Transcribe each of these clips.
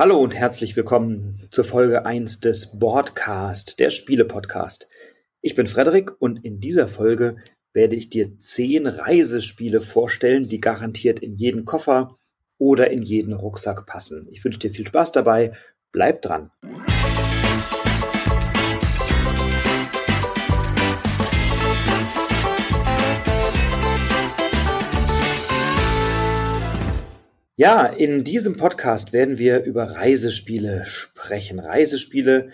Hallo und herzlich willkommen zur Folge 1 des Boardcast, der Spiele-Podcast. Ich bin Frederik und in dieser Folge werde ich dir zehn Reisespiele vorstellen, die garantiert in jeden Koffer oder in jeden Rucksack passen. Ich wünsche dir viel Spaß dabei. Bleib dran. Ja, in diesem Podcast werden wir über Reisespiele sprechen. Reisespiele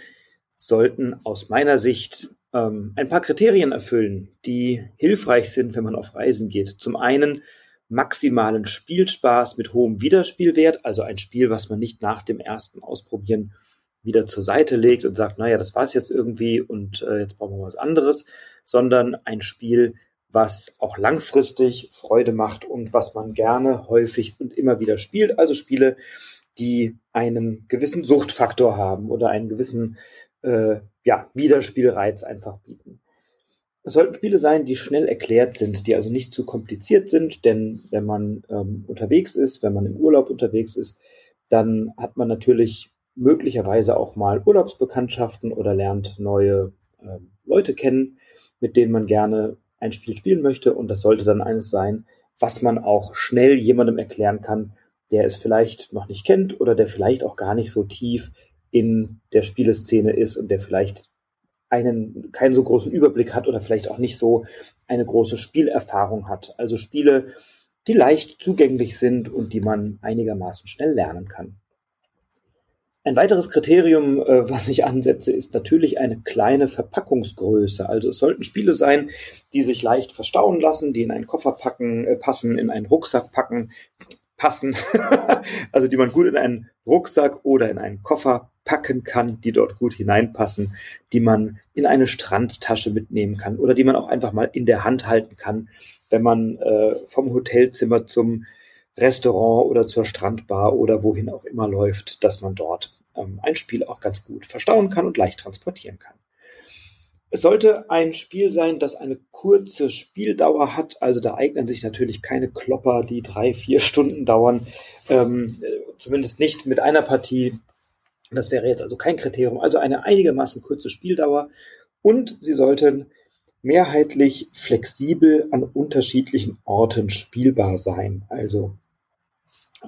sollten aus meiner Sicht ähm, ein paar Kriterien erfüllen, die hilfreich sind, wenn man auf Reisen geht. Zum einen maximalen Spielspaß mit hohem Wiederspielwert, also ein Spiel, was man nicht nach dem ersten Ausprobieren wieder zur Seite legt und sagt, naja, das war's jetzt irgendwie und äh, jetzt brauchen wir was anderes, sondern ein Spiel, was auch langfristig Freude macht und was man gerne, häufig und immer wieder spielt. Also Spiele, die einen gewissen Suchtfaktor haben oder einen gewissen äh, ja, Wiederspielreiz einfach bieten. Es sollten Spiele sein, die schnell erklärt sind, die also nicht zu kompliziert sind, denn wenn man ähm, unterwegs ist, wenn man im Urlaub unterwegs ist, dann hat man natürlich möglicherweise auch mal Urlaubsbekanntschaften oder lernt neue äh, Leute kennen, mit denen man gerne ein Spiel spielen möchte. Und das sollte dann eines sein, was man auch schnell jemandem erklären kann, der es vielleicht noch nicht kennt oder der vielleicht auch gar nicht so tief in der Spieleszene ist und der vielleicht einen, keinen so großen Überblick hat oder vielleicht auch nicht so eine große Spielerfahrung hat. Also Spiele, die leicht zugänglich sind und die man einigermaßen schnell lernen kann. Ein weiteres Kriterium, äh, was ich ansetze, ist natürlich eine kleine Verpackungsgröße. Also es sollten Spiele sein, die sich leicht verstauen lassen, die in einen Koffer packen, äh, passen, in einen Rucksack packen, passen. also die man gut in einen Rucksack oder in einen Koffer packen kann, die dort gut hineinpassen, die man in eine Strandtasche mitnehmen kann oder die man auch einfach mal in der Hand halten kann, wenn man äh, vom Hotelzimmer zum Restaurant oder zur Strandbar oder wohin auch immer läuft, dass man dort ähm, ein Spiel auch ganz gut verstauen kann und leicht transportieren kann. Es sollte ein Spiel sein, das eine kurze Spieldauer hat. Also da eignen sich natürlich keine Klopper, die drei, vier Stunden dauern. Ähm, zumindest nicht mit einer Partie. Das wäre jetzt also kein Kriterium. Also eine einigermaßen kurze Spieldauer. Und sie sollten mehrheitlich flexibel an unterschiedlichen Orten spielbar sein. Also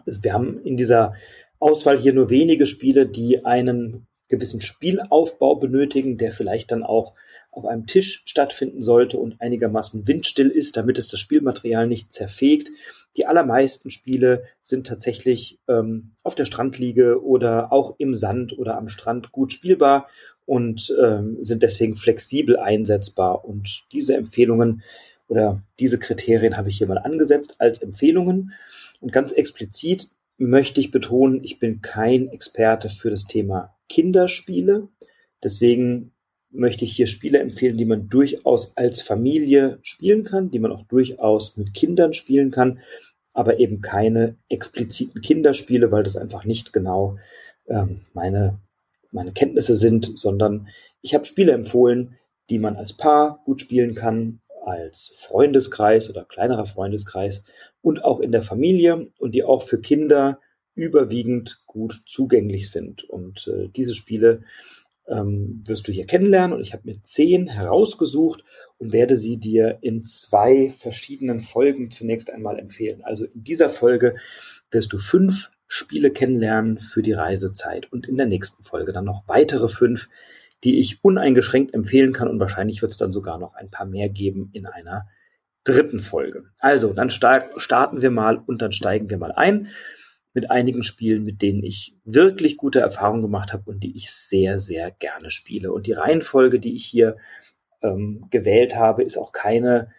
wir haben in dieser Auswahl hier nur wenige Spiele, die einen gewissen Spielaufbau benötigen, der vielleicht dann auch auf einem Tisch stattfinden sollte und einigermaßen windstill ist, damit es das Spielmaterial nicht zerfegt. Die allermeisten Spiele sind tatsächlich ähm, auf der Strandliege oder auch im Sand oder am Strand gut spielbar und ähm, sind deswegen flexibel einsetzbar. Und diese Empfehlungen oder diese Kriterien habe ich hier mal angesetzt als Empfehlungen. Und ganz explizit möchte ich betonen, ich bin kein Experte für das Thema Kinderspiele. Deswegen möchte ich hier Spiele empfehlen, die man durchaus als Familie spielen kann, die man auch durchaus mit Kindern spielen kann, aber eben keine expliziten Kinderspiele, weil das einfach nicht genau ähm, meine, meine Kenntnisse sind, sondern ich habe Spiele empfohlen, die man als Paar gut spielen kann, als Freundeskreis oder kleinerer Freundeskreis und auch in der Familie und die auch für Kinder überwiegend gut zugänglich sind. Und äh, diese Spiele ähm, wirst du hier kennenlernen und ich habe mir zehn herausgesucht und werde sie dir in zwei verschiedenen Folgen zunächst einmal empfehlen. Also in dieser Folge wirst du fünf Spiele kennenlernen für die Reisezeit und in der nächsten Folge dann noch weitere fünf, die ich uneingeschränkt empfehlen kann und wahrscheinlich wird es dann sogar noch ein paar mehr geben in einer dritten Folge. Also, dann starten wir mal und dann steigen wir mal ein mit einigen Spielen, mit denen ich wirklich gute Erfahrungen gemacht habe und die ich sehr, sehr gerne spiele. Und die Reihenfolge, die ich hier ähm, gewählt habe, ist auch keine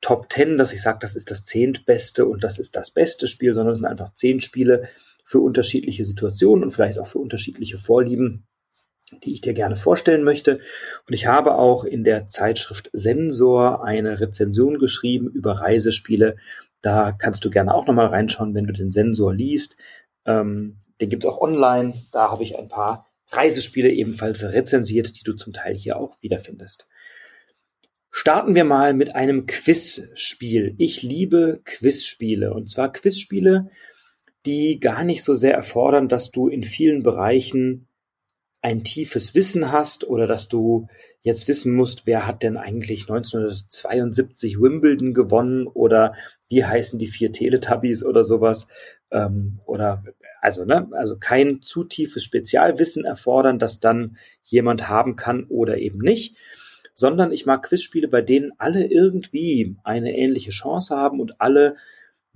Top Ten, dass ich sage, das ist das zehntbeste und das ist das beste Spiel, sondern es sind einfach zehn Spiele für unterschiedliche Situationen und vielleicht auch für unterschiedliche Vorlieben die ich dir gerne vorstellen möchte. Und ich habe auch in der Zeitschrift Sensor eine Rezension geschrieben über Reisespiele. Da kannst du gerne auch nochmal reinschauen, wenn du den Sensor liest. Ähm, den gibt es auch online. Da habe ich ein paar Reisespiele ebenfalls rezensiert, die du zum Teil hier auch wiederfindest. Starten wir mal mit einem Quizspiel. Ich liebe Quizspiele und zwar Quizspiele, die gar nicht so sehr erfordern, dass du in vielen Bereichen ein tiefes Wissen hast oder dass du jetzt wissen musst, wer hat denn eigentlich 1972 Wimbledon gewonnen oder wie heißen die vier Teletubbies oder sowas ähm, oder also ne also kein zu tiefes Spezialwissen erfordern, das dann jemand haben kann oder eben nicht, sondern ich mag Quizspiele, bei denen alle irgendwie eine ähnliche Chance haben und alle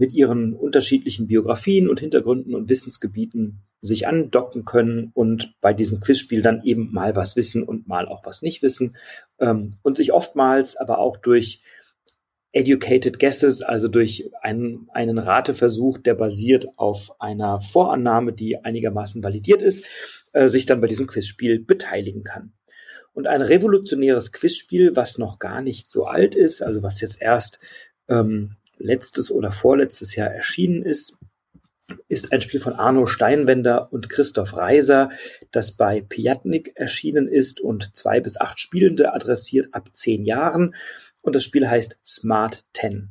mit ihren unterschiedlichen Biografien und Hintergründen und Wissensgebieten sich andocken können und bei diesem Quizspiel dann eben mal was wissen und mal auch was nicht wissen ähm, und sich oftmals aber auch durch educated guesses, also durch einen, einen Rateversuch, der basiert auf einer Vorannahme, die einigermaßen validiert ist, äh, sich dann bei diesem Quizspiel beteiligen kann. Und ein revolutionäres Quizspiel, was noch gar nicht so alt ist, also was jetzt erst ähm, letztes oder vorletztes Jahr erschienen ist, ist ein Spiel von Arno Steinwender und Christoph Reiser, das bei Piatnik erschienen ist und zwei bis acht Spielende adressiert ab zehn Jahren. Und das Spiel heißt Smart 10.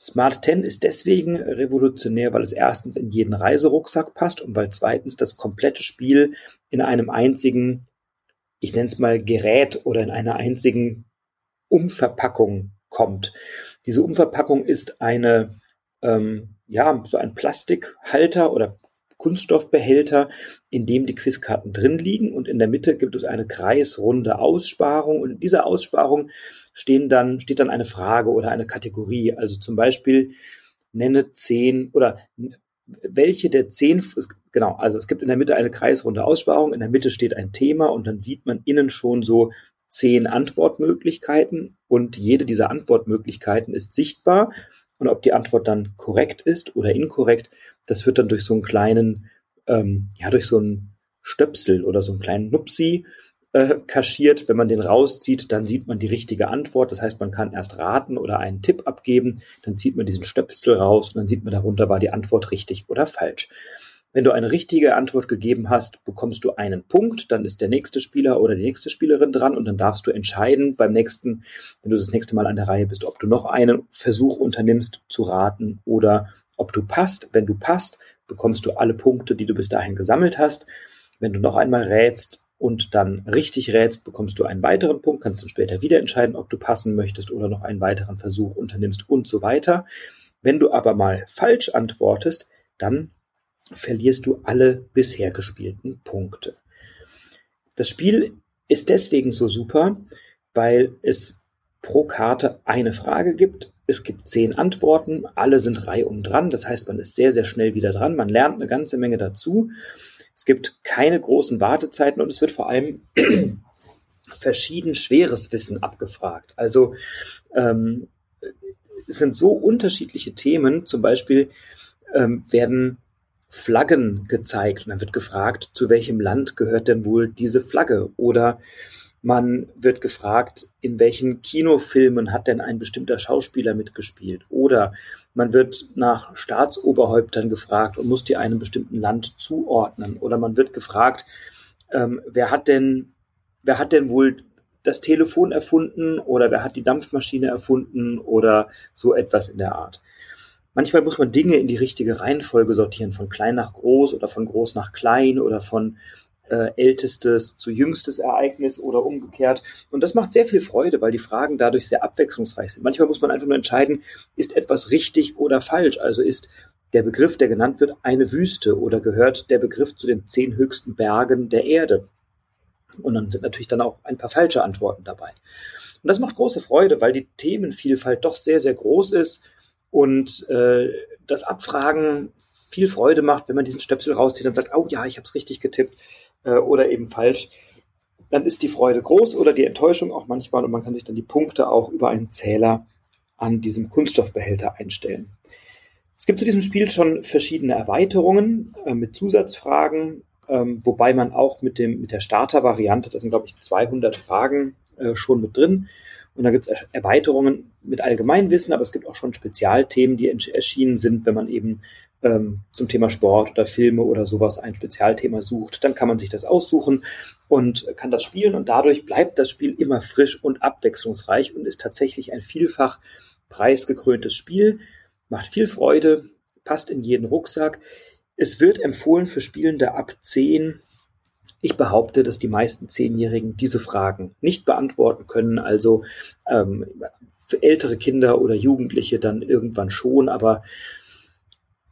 Smart 10 ist deswegen revolutionär, weil es erstens in jeden Reiserucksack passt und weil zweitens das komplette Spiel in einem einzigen, ich nenne es mal Gerät oder in einer einzigen Umverpackung kommt. Diese Umverpackung ist eine ähm, ja, so ein Plastikhalter oder Kunststoffbehälter, in dem die Quizkarten drin liegen und in der Mitte gibt es eine kreisrunde Aussparung und in dieser Aussparung stehen dann, steht dann eine Frage oder eine Kategorie. Also zum Beispiel nenne zehn oder welche der zehn, genau, also es gibt in der Mitte eine kreisrunde Aussparung, in der Mitte steht ein Thema und dann sieht man innen schon so zehn Antwortmöglichkeiten und jede dieser Antwortmöglichkeiten ist sichtbar und ob die Antwort dann korrekt ist oder inkorrekt, das wird dann durch so einen kleinen, ähm, ja, durch so einen Stöpsel oder so einen kleinen Nupsi äh, kaschiert. Wenn man den rauszieht, dann sieht man die richtige Antwort. Das heißt, man kann erst raten oder einen Tipp abgeben, dann zieht man diesen Stöpsel raus und dann sieht man darunter, war die Antwort richtig oder falsch. Wenn du eine richtige Antwort gegeben hast, bekommst du einen Punkt, dann ist der nächste Spieler oder die nächste Spielerin dran und dann darfst du entscheiden beim nächsten, wenn du das nächste Mal an der Reihe bist, ob du noch einen Versuch unternimmst zu raten oder ob du passt. Wenn du passt, bekommst du alle Punkte, die du bis dahin gesammelt hast. Wenn du noch einmal rätst und dann richtig rätst, bekommst du einen weiteren Punkt, kannst du später wieder entscheiden, ob du passen möchtest oder noch einen weiteren Versuch unternimmst und so weiter. Wenn du aber mal falsch antwortest, dann verlierst du alle bisher gespielten Punkte. Das Spiel ist deswegen so super, weil es pro Karte eine Frage gibt. Es gibt zehn Antworten, alle sind reihum dran. Das heißt, man ist sehr, sehr schnell wieder dran. Man lernt eine ganze Menge dazu. Es gibt keine großen Wartezeiten und es wird vor allem verschieden schweres Wissen abgefragt. Also ähm, es sind so unterschiedliche Themen. Zum Beispiel ähm, werden Flaggen gezeigt und dann wird gefragt, zu welchem Land gehört denn wohl diese Flagge? Oder man wird gefragt, in welchen Kinofilmen hat denn ein bestimmter Schauspieler mitgespielt? Oder man wird nach Staatsoberhäuptern gefragt und muss die einem bestimmten Land zuordnen. Oder man wird gefragt, ähm, wer hat denn, wer hat denn wohl das Telefon erfunden oder wer hat die Dampfmaschine erfunden oder so etwas in der Art. Manchmal muss man Dinge in die richtige Reihenfolge sortieren, von klein nach groß oder von groß nach klein oder von äh, ältestes zu jüngstes Ereignis oder umgekehrt. Und das macht sehr viel Freude, weil die Fragen dadurch sehr abwechslungsreich sind. Manchmal muss man einfach nur entscheiden, ist etwas richtig oder falsch? Also ist der Begriff, der genannt wird, eine Wüste oder gehört der Begriff zu den zehn höchsten Bergen der Erde? Und dann sind natürlich dann auch ein paar falsche Antworten dabei. Und das macht große Freude, weil die Themenvielfalt doch sehr, sehr groß ist und äh, das Abfragen viel Freude macht, wenn man diesen Stöpsel rauszieht und sagt, oh ja, ich habe es richtig getippt äh, oder eben falsch, dann ist die Freude groß oder die Enttäuschung auch manchmal und man kann sich dann die Punkte auch über einen Zähler an diesem Kunststoffbehälter einstellen. Es gibt zu diesem Spiel schon verschiedene Erweiterungen äh, mit Zusatzfragen, ähm, wobei man auch mit, dem, mit der Starter-Variante, da sind glaube ich 200 Fragen äh, schon mit drin, und da gibt es Erweiterungen mit Allgemeinwissen, aber es gibt auch schon Spezialthemen, die erschienen sind, wenn man eben ähm, zum Thema Sport oder Filme oder sowas ein Spezialthema sucht. Dann kann man sich das aussuchen und kann das spielen und dadurch bleibt das Spiel immer frisch und abwechslungsreich und ist tatsächlich ein vielfach preisgekröntes Spiel, macht viel Freude, passt in jeden Rucksack. Es wird empfohlen für Spielende ab 10. Ich behaupte, dass die meisten Zehnjährigen diese Fragen nicht beantworten können. Also ähm, ältere Kinder oder Jugendliche dann irgendwann schon, aber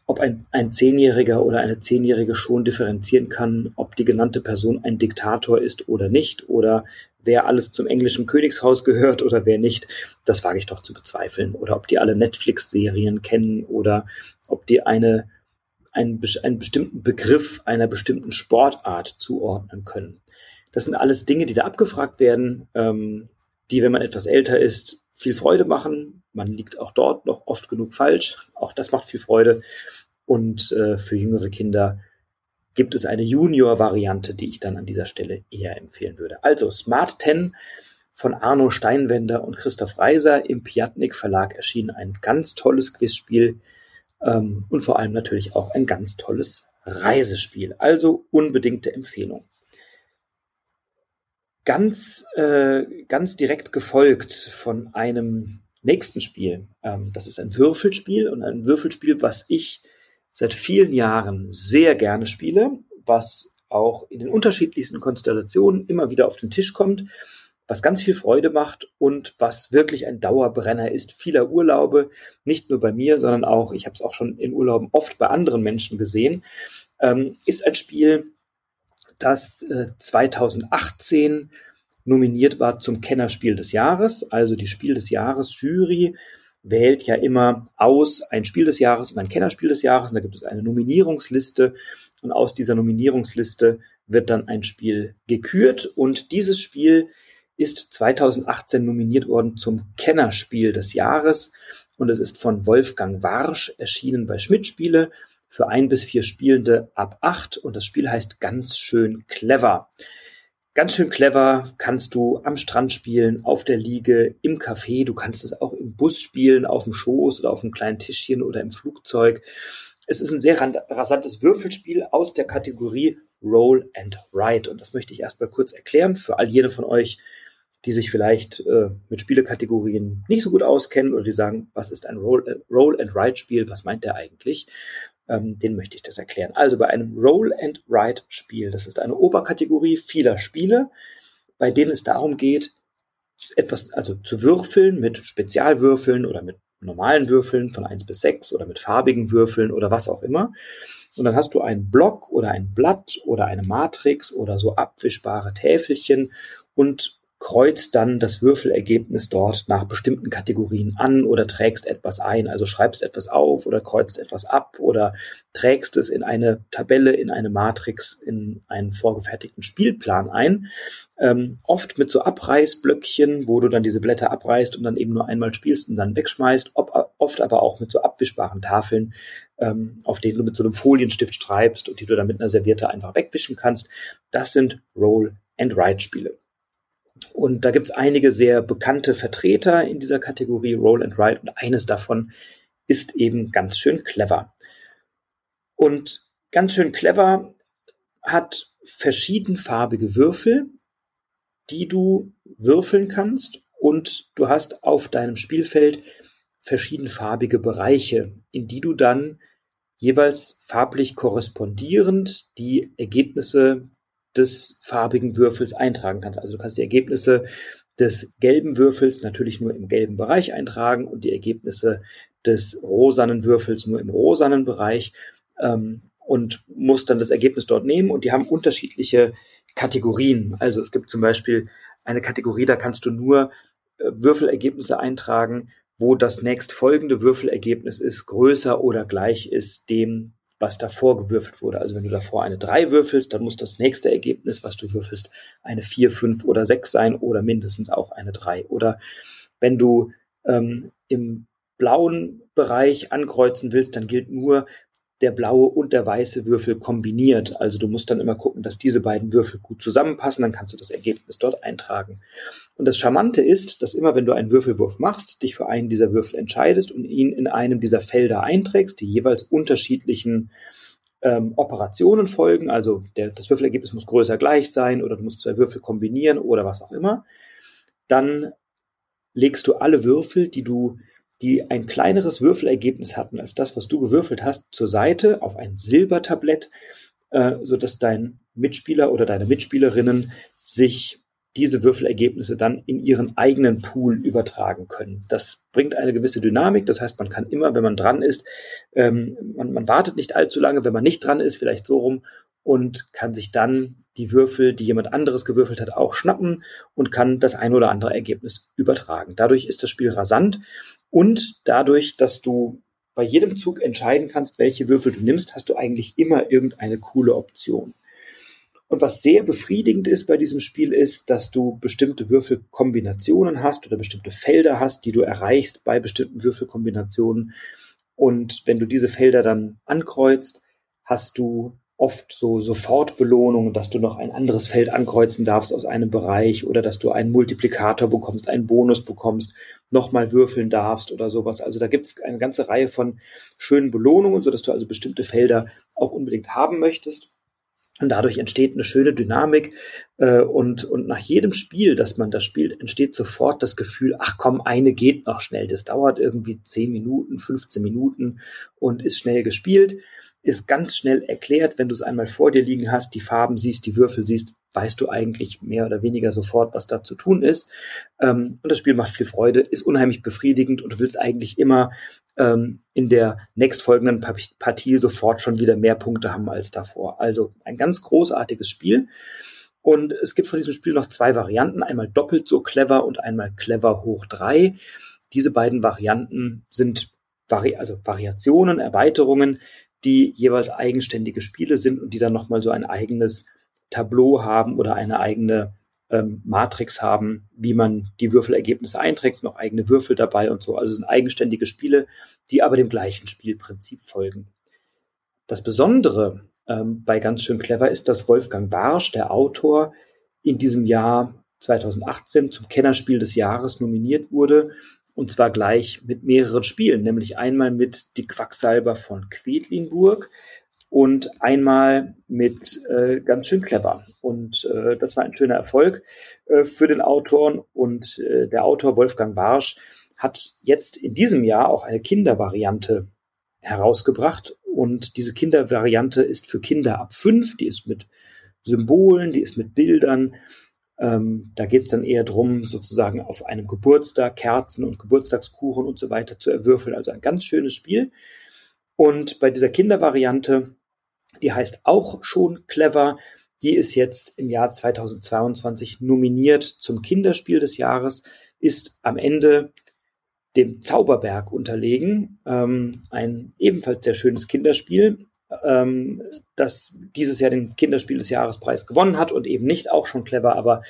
ob ein, ein Zehnjähriger oder eine Zehnjährige schon differenzieren kann, ob die genannte Person ein Diktator ist oder nicht, oder wer alles zum englischen Königshaus gehört oder wer nicht, das wage ich doch zu bezweifeln. Oder ob die alle Netflix-Serien kennen oder ob die eine, einen, einen bestimmten Begriff einer bestimmten Sportart zuordnen können. Das sind alles Dinge, die da abgefragt werden, ähm, die, wenn man etwas älter ist, viel Freude machen. Man liegt auch dort noch oft genug falsch. Auch das macht viel Freude. Und äh, für jüngere Kinder gibt es eine Junior-Variante, die ich dann an dieser Stelle eher empfehlen würde. Also Smart 10 von Arno Steinwender und Christoph Reiser im Piatnik Verlag erschienen. Ein ganz tolles Quizspiel ähm, und vor allem natürlich auch ein ganz tolles Reisespiel. Also unbedingte Empfehlung ganz, äh, ganz direkt gefolgt von einem nächsten Spiel. Ähm, das ist ein Würfelspiel und ein Würfelspiel, was ich seit vielen Jahren sehr gerne spiele, was auch in den unterschiedlichsten Konstellationen immer wieder auf den Tisch kommt, was ganz viel Freude macht und was wirklich ein Dauerbrenner ist vieler Urlaube, nicht nur bei mir, sondern auch, ich habe es auch schon in Urlauben oft bei anderen Menschen gesehen, ähm, ist ein Spiel, das äh, 2018 nominiert war zum Kennerspiel des Jahres. Also die Spiel des Jahres Jury wählt ja immer aus ein Spiel des Jahres und ein Kennerspiel des Jahres. Und da gibt es eine Nominierungsliste. Und aus dieser Nominierungsliste wird dann ein Spiel gekürt. Und dieses Spiel ist 2018 nominiert worden zum Kennerspiel des Jahres. Und es ist von Wolfgang Warsch erschienen bei Schmidt Spiele für ein bis vier Spielende ab acht und das Spiel heißt ganz schön clever. Ganz schön clever kannst du am Strand spielen, auf der Liege, im Café. Du kannst es auch im Bus spielen, auf dem Schoß oder auf einem kleinen Tischchen oder im Flugzeug. Es ist ein sehr rasantes Würfelspiel aus der Kategorie Roll and Write. Und das möchte ich erstmal kurz erklären für all jene von euch, die sich vielleicht äh, mit Spielekategorien nicht so gut auskennen oder die sagen, was ist ein Roll, äh, was meint der eigentlich? ähm, den möchte ich das erklären. Also bei einem Roll and Write Spiel, das ist eine Oberkategorie vieler Spiele, bei denen es darum geht, etwas, also zu würfeln mit Spezialwürfeln oder mit normalen Würfeln von eins bis sechs oder mit farbigen Würfeln oder was auch immer. Und dann hast du einen Block oder ein Blatt oder eine Matrix oder so abwischbare Täfelchen und kreuzt dann das Würfelergebnis dort nach bestimmten Kategorien an oder trägst etwas ein, also schreibst etwas auf oder kreuzt etwas ab oder trägst es in eine Tabelle, in eine Matrix, in einen vorgefertigten Spielplan ein. Ähm, oft mit so Abreißblöckchen, wo du dann diese Blätter abreißt und dann eben nur einmal spielst und dann wegschmeißt. Ob, oft aber auch mit so abwischbaren Tafeln, ähm, auf denen du mit so einem Folienstift schreibst und die du dann mit einer Serviette einfach wegwischen kannst. Das sind Roll and Write Spiele. Und da gibt es einige sehr bekannte Vertreter in dieser Kategorie Roll and Write und eines davon ist eben ganz schön clever. Und ganz schön clever hat verschiedenfarbige Würfel, die du würfeln kannst und du hast auf deinem Spielfeld verschiedenfarbige Bereiche, in die du dann jeweils farblich korrespondierend die Ergebnisse des farbigen Würfels eintragen kannst. Also du kannst die Ergebnisse des gelben Würfels natürlich nur im gelben Bereich eintragen und die Ergebnisse des rosanen Würfels nur im rosanen Bereich ähm, und musst dann das Ergebnis dort nehmen und die haben unterschiedliche Kategorien. Also es gibt zum Beispiel eine Kategorie, da kannst du nur äh, Würfelergebnisse eintragen, wo das nächstfolgende Würfelergebnis ist, größer oder gleich ist dem was davor gewürfelt wurde. Also wenn du davor eine 3 würfelst, dann muss das nächste Ergebnis, was du würfelst, eine 4, 5 oder 6 sein oder mindestens auch eine 3. Oder wenn du ähm, im blauen Bereich ankreuzen willst, dann gilt nur der blaue und der weiße Würfel kombiniert. Also du musst dann immer gucken, dass diese beiden Würfel gut zusammenpassen, dann kannst du das Ergebnis dort eintragen. Und das Charmante ist, dass immer wenn du einen Würfelwurf machst, dich für einen dieser Würfel entscheidest und ihn in einem dieser Felder einträgst, die jeweils unterschiedlichen ähm, Operationen folgen, also der, das Würfelergebnis muss größer gleich sein oder du musst zwei Würfel kombinieren oder was auch immer, dann legst du alle Würfel, die du die ein kleineres Würfelergebnis hatten als das, was du gewürfelt hast, zur Seite auf ein Silbertablett, äh, sodass dein Mitspieler oder deine Mitspielerinnen sich diese Würfelergebnisse dann in ihren eigenen Pool übertragen können. Das bringt eine gewisse Dynamik. Das heißt, man kann immer, wenn man dran ist, ähm, man, man wartet nicht allzu lange, wenn man nicht dran ist, vielleicht so rum, und kann sich dann die Würfel, die jemand anderes gewürfelt hat, auch schnappen und kann das ein oder andere Ergebnis übertragen. Dadurch ist das Spiel rasant und dadurch, dass du bei jedem Zug entscheiden kannst, welche Würfel du nimmst, hast du eigentlich immer irgendeine coole Option. Und was sehr befriedigend ist bei diesem Spiel ist, dass du bestimmte Würfelkombinationen hast oder bestimmte Felder hast, die du erreichst bei bestimmten Würfelkombinationen. Und wenn du diese Felder dann ankreuzt, hast du oft so Sofortbelohnungen, dass du noch ein anderes Feld ankreuzen darfst aus einem Bereich oder dass du einen Multiplikator bekommst, einen Bonus bekommst, nochmal würfeln darfst oder sowas. Also da gibt es eine ganze Reihe von schönen Belohnungen, sodass du also bestimmte Felder auch unbedingt haben möchtest. Und dadurch entsteht eine schöne Dynamik. Äh, und, und nach jedem Spiel, das man da spielt, entsteht sofort das Gefühl, ach komm, eine geht noch schnell. Das dauert irgendwie 10 Minuten, 15 Minuten und ist schnell gespielt. Ist ganz schnell erklärt, wenn du es einmal vor dir liegen hast, die Farben siehst, die Würfel siehst, weißt du eigentlich mehr oder weniger sofort, was da zu tun ist. Ähm, und das Spiel macht viel Freude, ist unheimlich befriedigend und du willst eigentlich immer ähm, in der nächstfolgenden Partie sofort schon wieder mehr Punkte haben als davor. Also ein ganz großartiges Spiel. Und es gibt von diesem Spiel noch zwei Varianten, einmal doppelt so clever und einmal clever hoch drei. Diese beiden Varianten sind Vari also Variationen, Erweiterungen, die jeweils eigenständige Spiele sind und die dann nochmal so ein eigenes Tableau haben oder eine eigene ähm, Matrix haben, wie man die Würfelergebnisse einträgt, noch eigene Würfel dabei und so. Also es sind eigenständige Spiele, die aber dem gleichen Spielprinzip folgen. Das Besondere ähm, bei ganz schön clever ist, dass Wolfgang Barsch, der Autor, in diesem Jahr 2018 zum Kennerspiel des Jahres nominiert wurde und zwar gleich mit mehreren Spielen, nämlich einmal mit Die Quacksalber von Quedlinburg, und einmal mit äh, ganz schön clever. Und äh, das war ein schöner Erfolg äh, für den Autoren. Und äh, der Autor Wolfgang Barsch hat jetzt in diesem Jahr auch eine Kindervariante herausgebracht. Und diese Kindervariante ist für Kinder ab fünf. Die ist mit Symbolen, die ist mit Bildern. Ähm, da geht es dann eher drum, sozusagen auf einem Geburtstag Kerzen und Geburtstagskuchen und so weiter zu erwürfeln. Also ein ganz schönes Spiel. Und bei dieser Kindervariante die heißt auch schon clever. Die ist jetzt im Jahr 2022 nominiert zum Kinderspiel des Jahres, ist am Ende dem Zauberberg unterlegen. Ähm, ein ebenfalls sehr schönes Kinderspiel, ähm, das dieses Jahr den Kinderspiel des Jahrespreis gewonnen hat und eben nicht auch schon clever, aber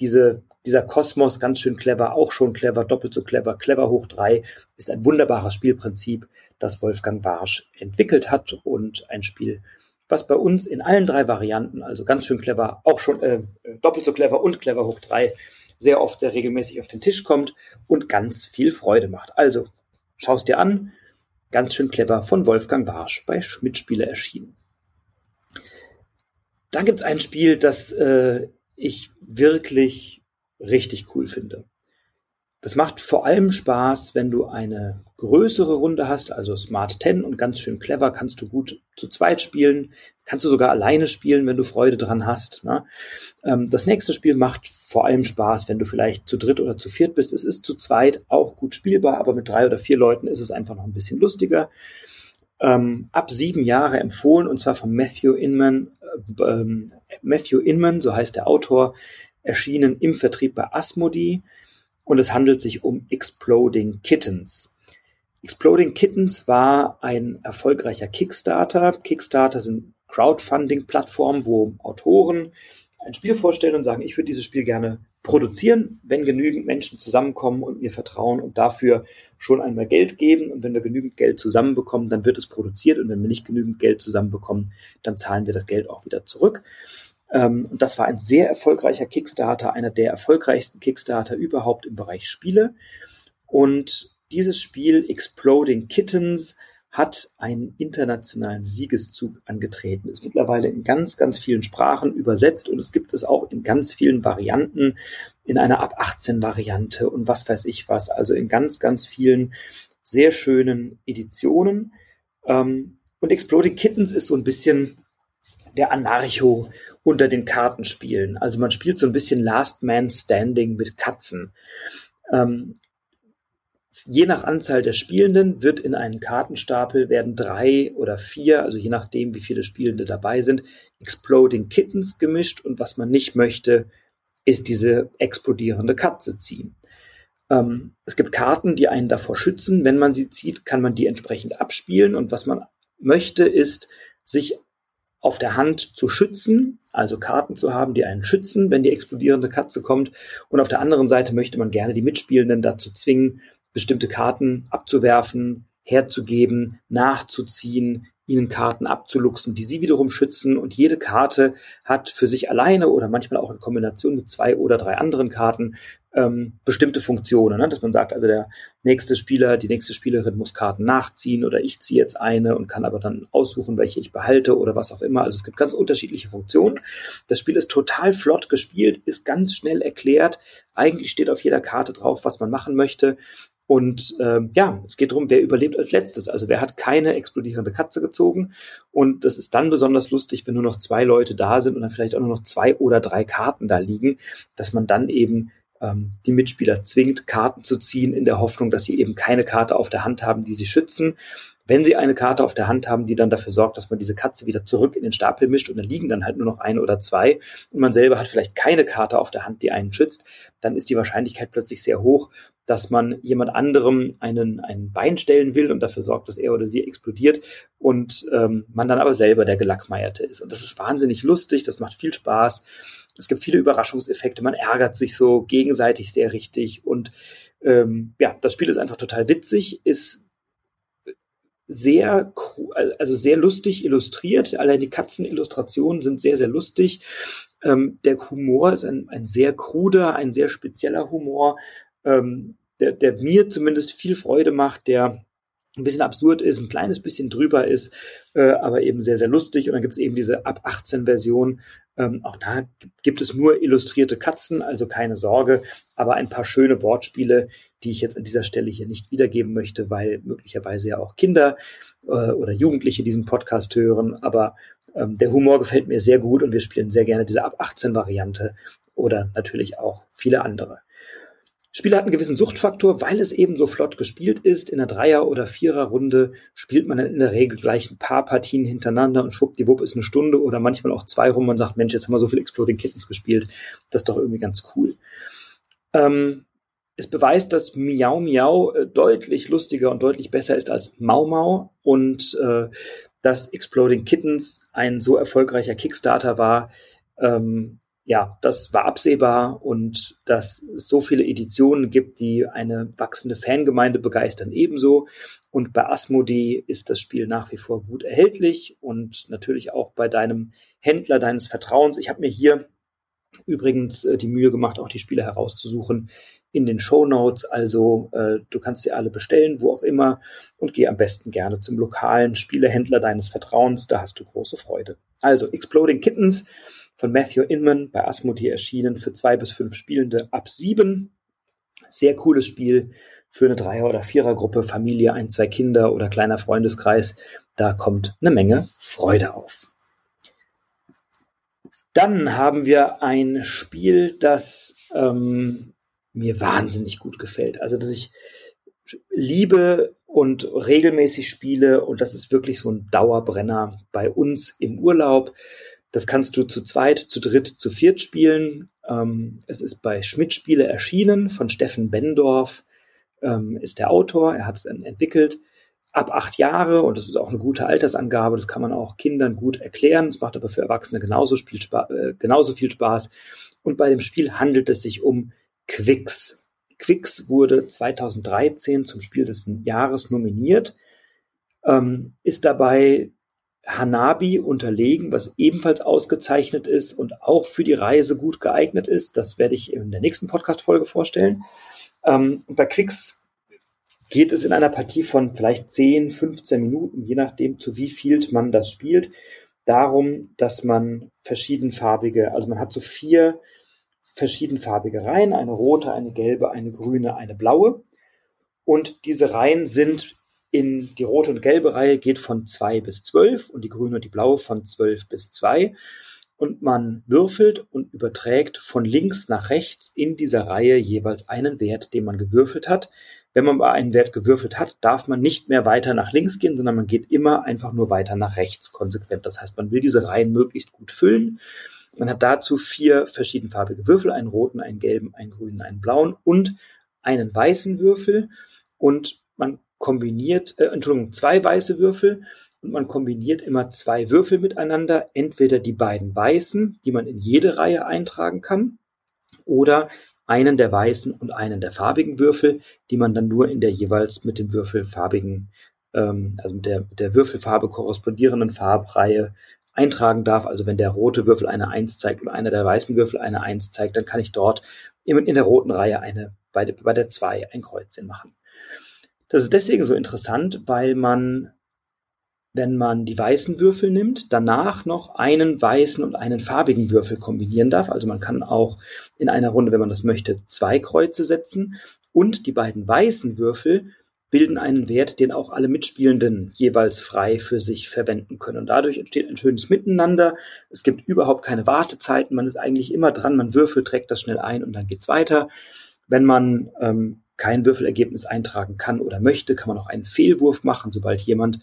diese, dieser Kosmos ganz schön clever, auch schon clever, doppelt so clever, clever hoch drei, ist ein wunderbares Spielprinzip, das Wolfgang Warsch entwickelt hat und ein Spiel, was bei uns in allen drei Varianten, also ganz schön clever, auch schon äh, doppelt so clever und clever hoch drei, sehr oft, sehr regelmäßig auf den Tisch kommt und ganz viel Freude macht. Also, schaust dir an, ganz schön clever von Wolfgang Warsch bei Schmidt-Spiele erschienen. Dann gibt es ein Spiel, das äh, ich wirklich richtig cool finde. Das macht vor allem Spaß, wenn du eine größere Runde hast, also Smart 10 und ganz schön clever, kannst du gut zu zweit spielen, kannst du sogar alleine spielen, wenn du Freude dran hast. Ne? Ähm, das nächste Spiel macht vor allem Spaß, wenn du vielleicht zu dritt oder zu viert bist. Es ist zu zweit auch gut spielbar, aber mit drei oder vier Leuten ist es einfach noch ein bisschen lustiger. Ähm, ab sieben Jahre empfohlen und zwar von Matthew Inman. Äh, ähm, Matthew Inman, so heißt der Autor, erschienen im Vertrieb bei Asmodee und es handelt sich um Exploding Kittens. Exploding Kittens war ein erfolgreicher Kickstarter. Kickstarter sind Crowdfunding-Plattformen, wo Autoren ein Spiel vorstellen und sagen, ich würde dieses Spiel gerne produzieren, wenn genügend Menschen zusammenkommen und mir vertrauen und dafür schon einmal Geld geben. Und wenn wir genügend Geld zusammenbekommen, dann wird es produziert. Und wenn wir nicht genügend Geld zusammenbekommen, dann zahlen wir das Geld auch wieder zurück. Ähm, und das war ein sehr erfolgreicher Kickstarter, einer der erfolgreichsten Kickstarter überhaupt im Bereich Spiele. Und dieses Spiel Exploding Kittens hat einen internationalen Siegeszug angetreten, ist mittlerweile in ganz, ganz vielen Sprachen übersetzt und es gibt es auch in ganz vielen Varianten, in einer ab 18 Variante und was weiß ich was, also in ganz, ganz vielen sehr schönen Editionen. Ähm, und Exploding Kittens ist so ein bisschen der Anarcho unter den Kartenspielen. Also man spielt so ein bisschen Last Man Standing mit Katzen. Ähm, je nach Anzahl der Spielenden wird in einen Kartenstapel werden drei oder vier, also je nachdem, wie viele Spielende dabei sind, Exploding Kittens gemischt und was man nicht möchte, ist diese explodierende Katze ziehen. Ähm, es gibt Karten, die einen davor schützen. Wenn man sie zieht, kann man die entsprechend abspielen und was man möchte, ist, sich auf der Hand zu schützen, also Karten zu haben, die einen schützen, wenn die explodierende Katze kommt. Und auf der anderen Seite möchte man gerne die Mitspielenden dazu zwingen, bestimmte Karten abzuwerfen, herzugeben, nachzuziehen, ihnen Karten abzuluxen, die sie wiederum schützen. Und jede Karte hat für sich alleine oder manchmal auch in Kombination mit zwei oder drei anderen Karten ähm, bestimmte Funktionen, ne? dass man sagt, also der nächste Spieler, die nächste Spielerin muss Karten nachziehen oder ich ziehe jetzt eine und kann aber dann aussuchen, welche ich behalte oder was auch immer. Also es gibt ganz unterschiedliche Funktionen. Das Spiel ist total flott gespielt, ist ganz schnell erklärt. Eigentlich steht auf jeder Karte drauf, was man machen möchte. Und ähm, ja, es geht darum, wer überlebt als letztes. Also wer hat keine explodierende Katze gezogen. Und das ist dann besonders lustig, wenn nur noch zwei Leute da sind und dann vielleicht auch nur noch zwei oder drei Karten da liegen, dass man dann eben ähm, die Mitspieler zwingt, Karten zu ziehen, in der Hoffnung, dass sie eben keine Karte auf der Hand haben, die sie schützen. Wenn sie eine Karte auf der Hand haben, die dann dafür sorgt, dass man diese Katze wieder zurück in den Stapel mischt und dann liegen dann halt nur noch eine oder zwei und man selber hat vielleicht keine Karte auf der Hand, die einen schützt, dann ist die Wahrscheinlichkeit plötzlich sehr hoch, dass man jemand anderem einen, ein Bein stellen will und dafür sorgt, dass er oder sie explodiert und ähm, man dann aber selber der Gelackmeierte ist. Und das ist wahnsinnig lustig, das macht viel Spaß. Es gibt viele Überraschungseffekte, man ärgert sich so gegenseitig sehr richtig und ähm, ja, das Spiel ist einfach total witzig, ist sehr, also sehr lustig illustriert. Allein die Katzenillustrationen sind sehr, sehr lustig. Ähm, der Humor ist ein, ein sehr kruder, ein sehr spezieller Humor, ähm, der, der mir zumindest viel Freude macht, der ein bisschen absurd ist, ein kleines bisschen drüber ist, äh, aber eben sehr, sehr lustig. Und dann gibt es eben diese ab 18 Version. Ähm, auch da gibt es nur illustrierte Katzen, also keine Sorge, aber ein paar schöne Wortspiele, die ich jetzt an dieser Stelle hier nicht wiedergeben möchte, weil möglicherweise ja auch Kinder äh, oder Jugendliche diesen Podcast hören. Aber ähm, der Humor gefällt mir sehr gut und wir spielen sehr gerne diese ab 18 Variante oder natürlich auch viele andere. Spiel hat einen gewissen Suchtfaktor, weil es eben so flott gespielt ist. In einer Dreier- oder Vierer-Runde spielt man dann in der Regel gleich ein paar Partien hintereinander und schwuppdiwupp ist eine Stunde oder manchmal auch zwei rum. Man sagt, Mensch, jetzt haben wir so viel Exploding Kittens gespielt. Das ist doch irgendwie ganz cool. Ähm, es beweist, dass Miau Miau äh, deutlich lustiger und deutlich besser ist als Mau Mau und äh, dass Exploding Kittens ein so erfolgreicher Kickstarter war, ähm, ja, das war absehbar und dass es so viele Editionen gibt, die eine wachsende Fangemeinde begeistern, ebenso. Und bei Asmodee ist das Spiel nach wie vor gut erhältlich und natürlich auch bei deinem Händler deines Vertrauens. Ich habe mir hier übrigens äh, die Mühe gemacht, auch die Spiele herauszusuchen in den Show Notes. Also äh, du kannst sie alle bestellen, wo auch immer, und geh am besten gerne zum lokalen Spielehändler deines Vertrauens. Da hast du große Freude. Also Exploding Kittens von Matthew Inman bei Asmodee erschienen für zwei bis fünf Spielende ab sieben. Sehr cooles Spiel für eine Dreier- oder Vierergruppe, Familie, ein, zwei Kinder oder kleiner Freundeskreis. Da kommt eine Menge Freude auf. Dann haben wir ein Spiel, das ähm, mir wahnsinnig gut gefällt. Also, dass ich liebe und regelmäßig spiele und das ist wirklich so ein Dauerbrenner bei uns im Urlaub. Das kannst du zu zweit, zu dritt, zu viert spielen. Ähm, es ist bei Schmidt Spiele erschienen von Steffen Bendorf, ähm, ist der Autor. Er hat es entwickelt. Ab acht Jahre, und das ist auch eine gute Altersangabe, das kann man auch Kindern gut erklären. Es macht aber für Erwachsene genauso, äh, genauso viel Spaß. Und bei dem Spiel handelt es sich um Quicks. Quicks wurde 2013 zum Spiel des Jahres nominiert, ähm, ist dabei Hanabi unterlegen, was ebenfalls ausgezeichnet ist und auch für die Reise gut geeignet ist. Das werde ich in der nächsten Podcast-Folge vorstellen. Ähm, bei Quicks geht es in einer Partie von vielleicht 10, 15 Minuten, je nachdem, zu wie viel man das spielt, darum, dass man verschiedenfarbige, also man hat so vier verschiedenfarbige Reihen, eine rote, eine gelbe, eine grüne, eine blaue. Und diese Reihen sind in die rote und gelbe Reihe geht von 2 bis 12 und die grüne und die blaue von 12 bis 2. Und man würfelt und überträgt von links nach rechts in dieser Reihe jeweils einen Wert, den man gewürfelt hat. Wenn man mal einen Wert gewürfelt hat, darf man nicht mehr weiter nach links gehen, sondern man geht immer einfach nur weiter nach rechts konsequent. Das heißt, man will diese Reihen möglichst gut füllen. Man hat dazu vier verschiedenfarbige Würfel, einen roten, einen gelben, einen grünen, einen blauen und einen weißen Würfel. Und man kombiniert, äh, Entschuldigung, zwei weiße Würfel und man kombiniert immer zwei Würfel miteinander, entweder die beiden weißen, die man in jede Reihe eintragen kann, oder einen der weißen und einen der farbigen Würfel, die man dann nur in der jeweils mit dem würfelfarbigen, ähm, also mit der, mit der Würfelfarbe korrespondierenden Farbreihe eintragen darf. Also wenn der rote Würfel eine Eins zeigt und einer der weißen Würfel eine Eins zeigt, dann kann ich dort in der roten Reihe eine, bei bei der zwei ein Kreuzchen machen. Das ist deswegen so interessant, weil man, wenn man die weißen Würfel nimmt, danach noch einen weißen und einen farbigen Würfel kombinieren darf. Also man kann auch in einer Runde, wenn man das möchte, zwei Kreuze setzen und die beiden weißen Würfel bilden einen Wert, den auch alle Mitspielenden jeweils frei für sich verwenden können. Und dadurch entsteht ein schönes Miteinander. Es gibt überhaupt keine Wartezeiten. Man ist eigentlich immer dran. Man würfelt, trägt das schnell ein und dann geht's weiter. Wenn man ähm, kein Würfelergebnis eintragen kann oder möchte, kann man auch einen Fehlwurf machen. Sobald jemand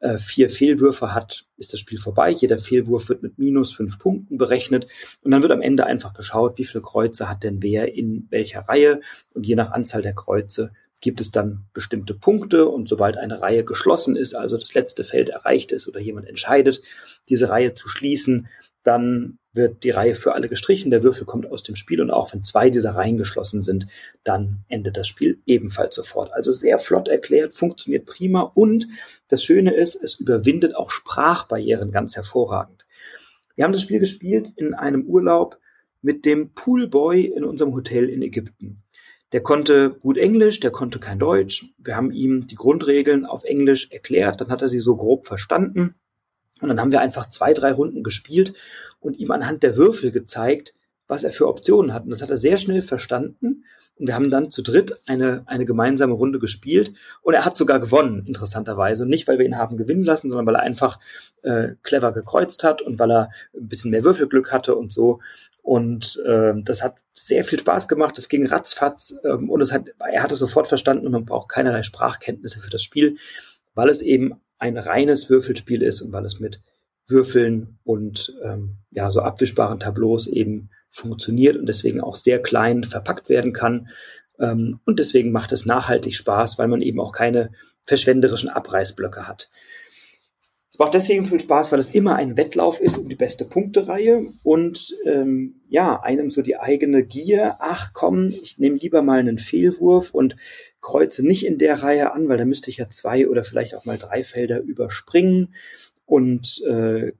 äh, vier Fehlwürfe hat, ist das Spiel vorbei. Jeder Fehlwurf wird mit minus fünf Punkten berechnet und dann wird am Ende einfach geschaut, wie viele Kreuze hat denn wer in welcher Reihe und je nach Anzahl der Kreuze gibt es dann bestimmte Punkte und sobald eine Reihe geschlossen ist, also das letzte Feld erreicht ist oder jemand entscheidet, diese Reihe zu schließen, dann wird die Reihe für alle gestrichen, der Würfel kommt aus dem Spiel und auch wenn zwei dieser Reihen geschlossen sind, dann endet das Spiel ebenfalls sofort. Also sehr flott erklärt, funktioniert prima und das Schöne ist, es überwindet auch Sprachbarrieren ganz hervorragend. Wir haben das Spiel gespielt in einem Urlaub mit dem Poolboy in unserem Hotel in Ägypten. Der konnte gut Englisch, der konnte kein Deutsch. Wir haben ihm die Grundregeln auf Englisch erklärt, dann hat er sie so grob verstanden und dann haben wir einfach zwei, drei Runden gespielt und ihm anhand der Würfel gezeigt, was er für Optionen hat. Und das hat er sehr schnell verstanden. Und wir haben dann zu dritt eine, eine gemeinsame Runde gespielt. Und er hat sogar gewonnen, interessanterweise. Und nicht, weil wir ihn haben gewinnen lassen, sondern weil er einfach äh, clever gekreuzt hat und weil er ein bisschen mehr Würfelglück hatte und so. Und äh, das hat sehr viel Spaß gemacht. Es ging ratzfatz ähm, und es hat, er hat es sofort verstanden und man braucht keinerlei Sprachkenntnisse für das Spiel, weil es eben ein reines Würfelspiel ist und weil es mit Würfeln und ähm, ja, so abwischbaren Tableaus eben funktioniert und deswegen auch sehr klein verpackt werden kann. Ähm, und deswegen macht es nachhaltig Spaß, weil man eben auch keine verschwenderischen Abreißblöcke hat. Es macht deswegen so viel Spaß, weil es immer ein Wettlauf ist um die beste Punktereihe und ähm, ja, einem so die eigene Gier, ach komm, ich nehme lieber mal einen Fehlwurf und kreuze nicht in der Reihe an, weil da müsste ich ja zwei oder vielleicht auch mal drei Felder überspringen und äh,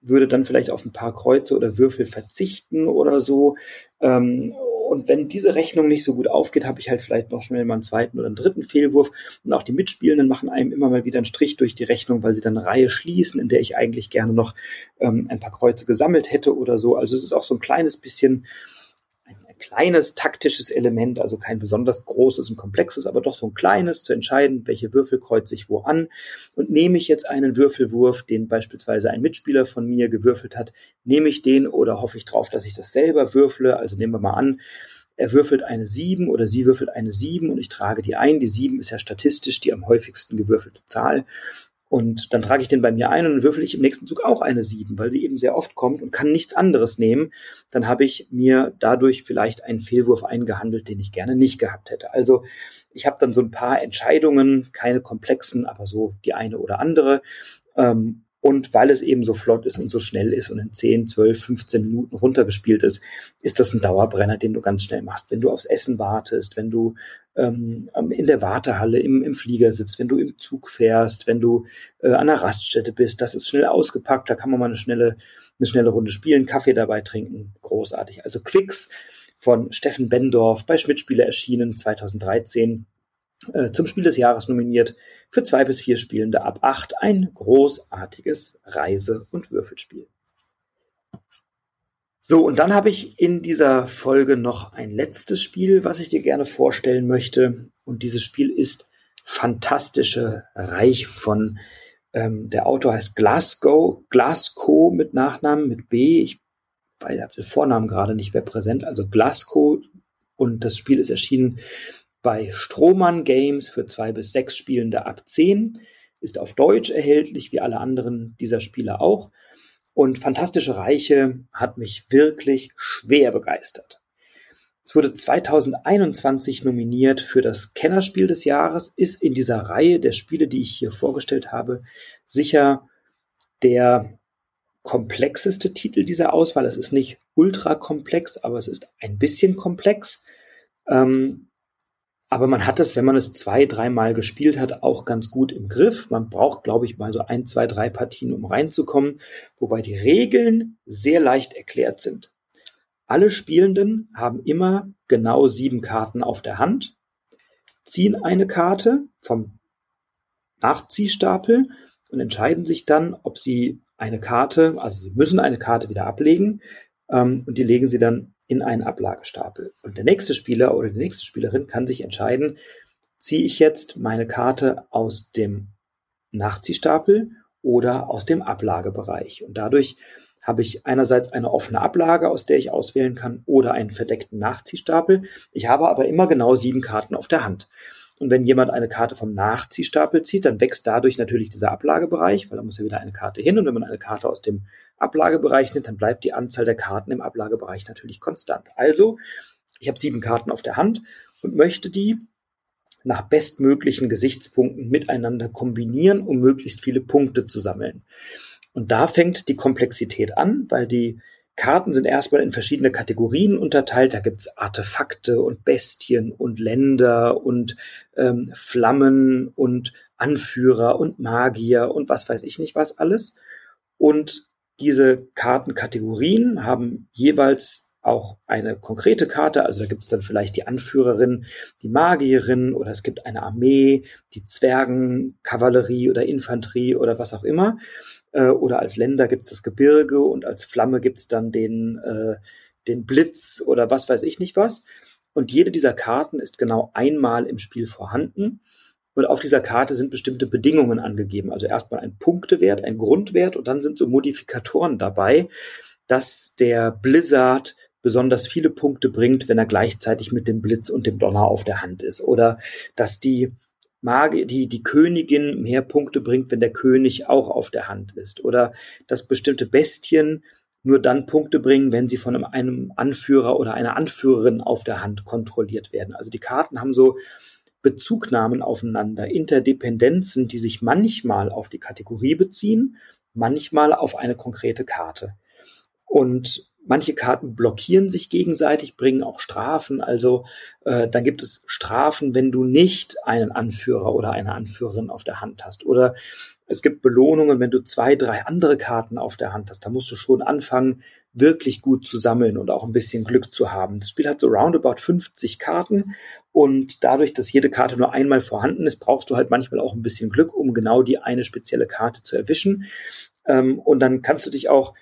würde dann vielleicht auf ein paar Kreuze oder Würfel verzichten oder so. Ähm, und wenn diese Rechnung nicht so gut aufgeht, habe ich halt vielleicht noch schnell mal einen zweiten oder einen dritten Fehlwurf. Und auch die Mitspielenden machen einem immer mal wieder einen Strich durch die Rechnung, weil sie dann eine Reihe schließen, in der ich eigentlich gerne noch ähm, ein paar Kreuze gesammelt hätte oder so. Also es ist auch so ein kleines bisschen kleines taktisches Element, also kein besonders großes und komplexes, aber doch so ein kleines, zu entscheiden, welche Würfel kreuze ich wo an. Und nehme ich jetzt einen Würfelwurf, den beispielsweise ein Mitspieler von mir gewürfelt hat, nehme ich den oder hoffe ich drauf, dass ich das selber würfle. Also nehmen wir mal an, er würfelt eine 7 oder sie würfelt eine 7 und ich trage die ein. Die 7 ist ja statistisch die am häufigsten gewürfelte Zahl. Und dann trage ich den bei mir ein und dann würfel ich im nächsten Zug auch eine 7, weil sie eben sehr oft kommt und kann nichts anderes nehmen. Dann habe ich mir dadurch vielleicht einen Fehlwurf eingehandelt, den ich gerne nicht gehabt hätte. Also ich habe dann so ein paar Entscheidungen, keine komplexen, aber so die eine oder andere. Ähm, und weil es eben so flott ist und so schnell ist und in 10, 12, 15 Minuten runtergespielt ist, ist das ein Dauerbrenner, den du ganz schnell machst. Wenn du aufs Essen wartest, wenn du ähm, in der Wartehalle im, im Flieger sitzt, wenn du im Zug fährst, wenn du äh, an der Raststätte bist, das ist schnell ausgepackt, da kann man mal eine schnelle, eine schnelle Runde spielen, Kaffee dabei trinken, großartig. Also Quicks von Steffen Bendorf bei Schmidtspieler erschienen 2013 äh, zum Spiel des Jahres nominiert. Für zwei bis vier Spielende ab acht ein großartiges Reise- und Würfelspiel. So, und dann habe ich in dieser Folge noch ein letztes Spiel, was ich dir gerne vorstellen möchte. Und dieses Spiel ist Fantastische Reich von ähm, der Autor heißt Glasgow, Glasgow mit Nachnamen, mit B. Ich habe den Vornamen gerade nicht mehr präsent, also Glasgow. Und das Spiel ist erschienen bei Strohmann Games für zwei bis sechs Spielende ab zehn. Ist auf Deutsch erhältlich, wie alle anderen dieser Spiele auch. Und Fantastische Reiche hat mich wirklich schwer begeistert. Es wurde 2021 nominiert für das Kennerspiel des Jahres, ist in dieser Reihe der Spiele, die ich hier vorgestellt habe, sicher der komplexeste Titel dieser Auswahl. Es ist nicht ultra komplex, aber es ist ein bisschen komplex. Ähm, aber man hat es, wenn man es zwei, dreimal gespielt hat, auch ganz gut im Griff. Man braucht, glaube ich, mal so ein, zwei, drei Partien, um reinzukommen, wobei die Regeln sehr leicht erklärt sind. Alle Spielenden haben immer genau sieben Karten auf der Hand, ziehen eine Karte vom Nachziehstapel und entscheiden sich dann, ob sie eine Karte, also sie müssen eine Karte wieder ablegen ähm, und die legen sie dann in einen Ablagestapel. Und der nächste Spieler oder die nächste Spielerin kann sich entscheiden, ziehe ich jetzt meine Karte aus dem Nachziehstapel oder aus dem Ablagebereich. Und dadurch habe ich einerseits eine offene Ablage, aus der ich auswählen kann, oder einen verdeckten Nachziehstapel. Ich habe aber immer genau sieben Karten auf der Hand. Und wenn jemand eine Karte vom Nachziehstapel zieht, dann wächst dadurch natürlich dieser Ablagebereich, weil da muss ja wieder eine Karte hin. Und wenn man eine Karte aus dem Ablagebereich nimmt, dann bleibt die Anzahl der Karten im Ablagebereich natürlich konstant. Also, ich habe sieben Karten auf der Hand und möchte die nach bestmöglichen Gesichtspunkten miteinander kombinieren, um möglichst viele Punkte zu sammeln. Und da fängt die Komplexität an, weil die Karten sind erstmal in verschiedene Kategorien unterteilt. Da gibt's Artefakte und Bestien und Länder und ähm, Flammen und Anführer und Magier und was weiß ich nicht was alles. Und diese Kartenkategorien haben jeweils auch eine konkrete Karte, also da gibt's dann vielleicht die Anführerin, die Magierin oder es gibt eine Armee, die Zwergen, Kavallerie oder Infanterie oder was auch immer äh, oder als Länder gibt es das Gebirge und als Flamme gibt es dann den, äh, den Blitz oder was weiß ich nicht was. Und jede dieser Karten ist genau einmal im Spiel vorhanden. Und auf dieser Karte sind bestimmte Bedingungen angegeben. Also erstmal ein Punktewert, ein Grundwert und dann sind so Modifikatoren dabei, dass der Blizzard besonders viele Punkte bringt, wenn er gleichzeitig mit dem Blitz und dem Donner auf der Hand ist. Oder dass die Magie, die, die Königin mehr Punkte bringt, wenn der König auch auf der Hand ist. Oder dass bestimmte Bestien nur dann Punkte bringen, wenn sie von einem Anführer oder einer Anführerin auf der Hand kontrolliert werden. Also die Karten haben so Bezugnahmen aufeinander, Interdependenzen, die sich manchmal auf die Kategorie beziehen, manchmal auf eine konkrete Karte. Und Manche Karten blockieren sich gegenseitig, bringen auch Strafen. Also äh, dann gibt es Strafen, wenn du nicht einen Anführer oder eine Anführerin auf der Hand hast. Oder es gibt Belohnungen, wenn du zwei, drei andere Karten auf der Hand hast. Da musst du schon anfangen, wirklich gut zu sammeln und auch ein bisschen Glück zu haben. Das Spiel hat so roundabout 50 Karten und dadurch, dass jede Karte nur einmal vorhanden ist, brauchst du halt manchmal auch ein bisschen Glück, um genau die eine spezielle Karte zu erwischen. Ähm, und dann kannst du dich auch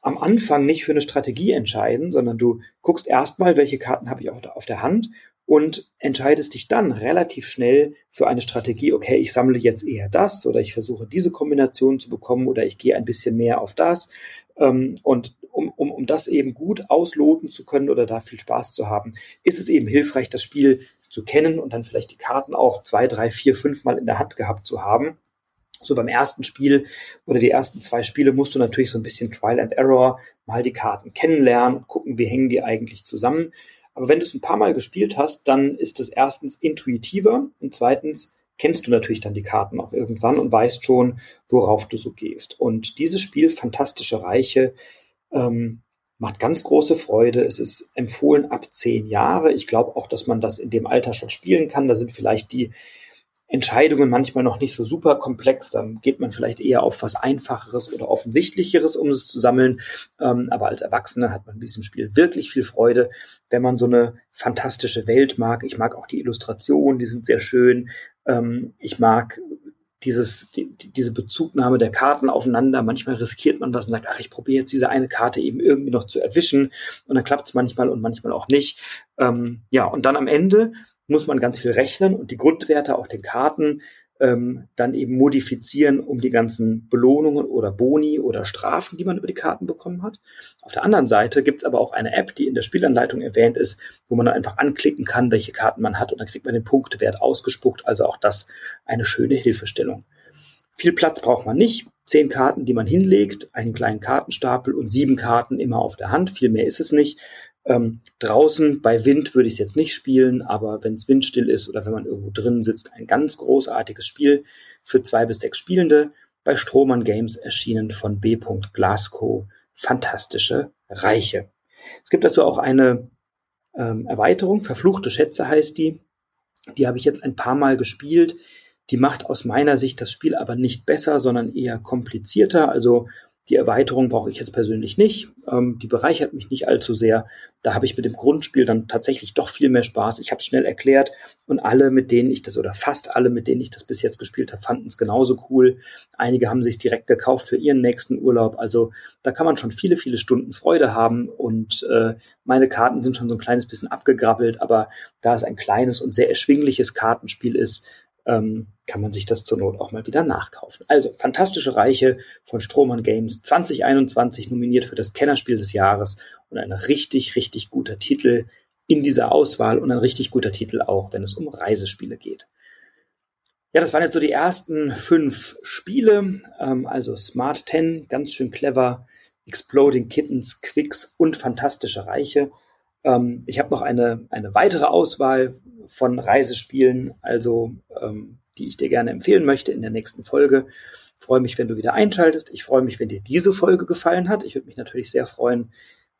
am Anfang nicht für eine Strategie entscheiden, sondern du guckst erstmal, welche Karten habe ich auf der Hand und entscheidest dich dann relativ schnell für eine Strategie, okay, ich sammle jetzt eher das oder ich versuche diese Kombination zu bekommen oder ich gehe ein bisschen mehr auf das. Ähm, und um, um, um das eben gut ausloten zu können oder da viel Spaß zu haben, ist es eben hilfreich, das Spiel zu kennen und dann vielleicht die Karten auch zwei, drei, vier, fünf Mal in der Hand gehabt zu haben so beim ersten Spiel oder die ersten zwei Spiele musst du natürlich so ein bisschen Trial and Error mal die Karten kennenlernen und gucken, wie hängen die eigentlich zusammen. Aber wenn du es ein paar Mal gespielt hast, dann ist es erstens intuitiver und zweitens kennst du natürlich dann die Karten auch irgendwann und weißt schon, worauf du so gehst. Und dieses Spiel, Fantastische Reiche, ähm, macht ganz große Freude. Es ist empfohlen ab zehn Jahre. Ich glaube auch, dass man das in dem Alter schon spielen kann. Da sind vielleicht die Entscheidungen manchmal noch nicht so super komplex. Dann geht man vielleicht eher auf was Einfacheres oder Offensichtlicheres, um es zu sammeln. Ähm, aber als Erwachsener hat man mit diesem Spiel wirklich viel Freude, wenn man so eine fantastische Welt mag. Ich mag auch die Illustrationen, die sind sehr schön. Ähm, ich mag dieses, die, diese Bezugnahme der Karten aufeinander. Manchmal riskiert man was und sagt, ach, ich probiere jetzt diese eine Karte eben irgendwie noch zu erwischen. Und dann klappt es manchmal und manchmal auch nicht. Ähm, ja, und dann am Ende muss man ganz viel rechnen und die Grundwerte auf den Karten ähm, dann eben modifizieren, um die ganzen Belohnungen oder Boni oder Strafen, die man über die Karten bekommen hat. Auf der anderen Seite gibt's aber auch eine App, die in der Spielanleitung erwähnt ist, wo man dann einfach anklicken kann, welche Karten man hat und dann kriegt man den Punktewert ausgespuckt. Also auch das eine schöne Hilfestellung. Viel Platz braucht man nicht. Zehn Karten, die man hinlegt, einen kleinen Kartenstapel und sieben Karten immer auf der Hand. Viel mehr ist es nicht. Ähm, draußen bei Wind würde ich es jetzt nicht spielen, aber wenn es windstill ist oder wenn man irgendwo drin sitzt, ein ganz großartiges Spiel für zwei bis sechs Spielende. Bei Strohmann Games erschienen von B. Glasgow. Fantastische Reiche. Es gibt dazu auch eine ähm, Erweiterung, Verfluchte Schätze heißt die. Die habe ich jetzt ein paar Mal gespielt. Die macht aus meiner Sicht das Spiel aber nicht besser, sondern eher komplizierter. Also die Erweiterung brauche ich jetzt persönlich nicht. Ähm, die bereichert mich nicht allzu sehr. Da habe ich mit dem Grundspiel dann tatsächlich doch viel mehr Spaß. Ich habe es schnell erklärt und alle, mit denen ich das oder fast alle, mit denen ich das bis jetzt gespielt habe, fanden es genauso cool. Einige haben sich direkt gekauft für ihren nächsten Urlaub. Also da kann man schon viele, viele Stunden Freude haben und äh, meine Karten sind schon so ein kleines bisschen abgegrabbelt, aber da es ein kleines und sehr erschwingliches Kartenspiel ist, ähm, kann man sich das zur Not auch mal wieder nachkaufen. Also Fantastische Reiche von Strohmann Games 2021 nominiert für das Kennerspiel des Jahres und ein richtig, richtig guter Titel in dieser Auswahl und ein richtig guter Titel auch, wenn es um Reisespiele geht. Ja, das waren jetzt so die ersten fünf Spiele. Ähm, also Smart 10, ganz schön clever, Exploding Kittens, Quicks und Fantastische Reiche. Ähm, ich habe noch eine, eine weitere Auswahl von Reisespielen, also ähm, die ich dir gerne empfehlen möchte in der nächsten Folge. Freue mich, wenn du wieder einschaltest. Ich freue mich, wenn dir diese Folge gefallen hat. Ich würde mich natürlich sehr freuen,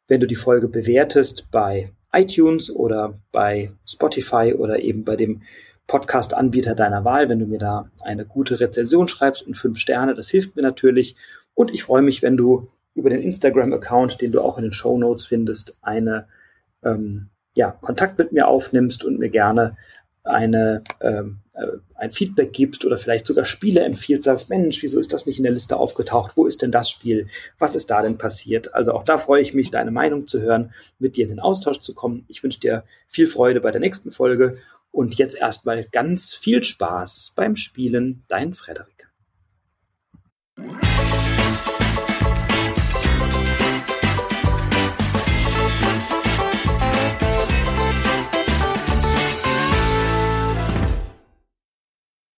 wenn du die Folge bewertest bei iTunes oder bei Spotify oder eben bei dem Podcast-Anbieter deiner Wahl, wenn du mir da eine gute Rezension schreibst und fünf Sterne, das hilft mir natürlich. Und ich freue mich, wenn du über den Instagram-Account, den du auch in den Show Notes findest, eine ähm, ja, Kontakt mit mir aufnimmst und mir gerne eine, ähm, äh, ein Feedback gibst oder vielleicht sogar Spiele empfiehlst, sagst, Mensch, wieso ist das nicht in der Liste aufgetaucht? Wo ist denn das Spiel? Was ist da denn passiert? Also auch da freue ich mich, deine Meinung zu hören, mit dir in den Austausch zu kommen. Ich wünsche dir viel Freude bei der nächsten Folge und jetzt erstmal ganz viel Spaß beim Spielen. Dein Frederik.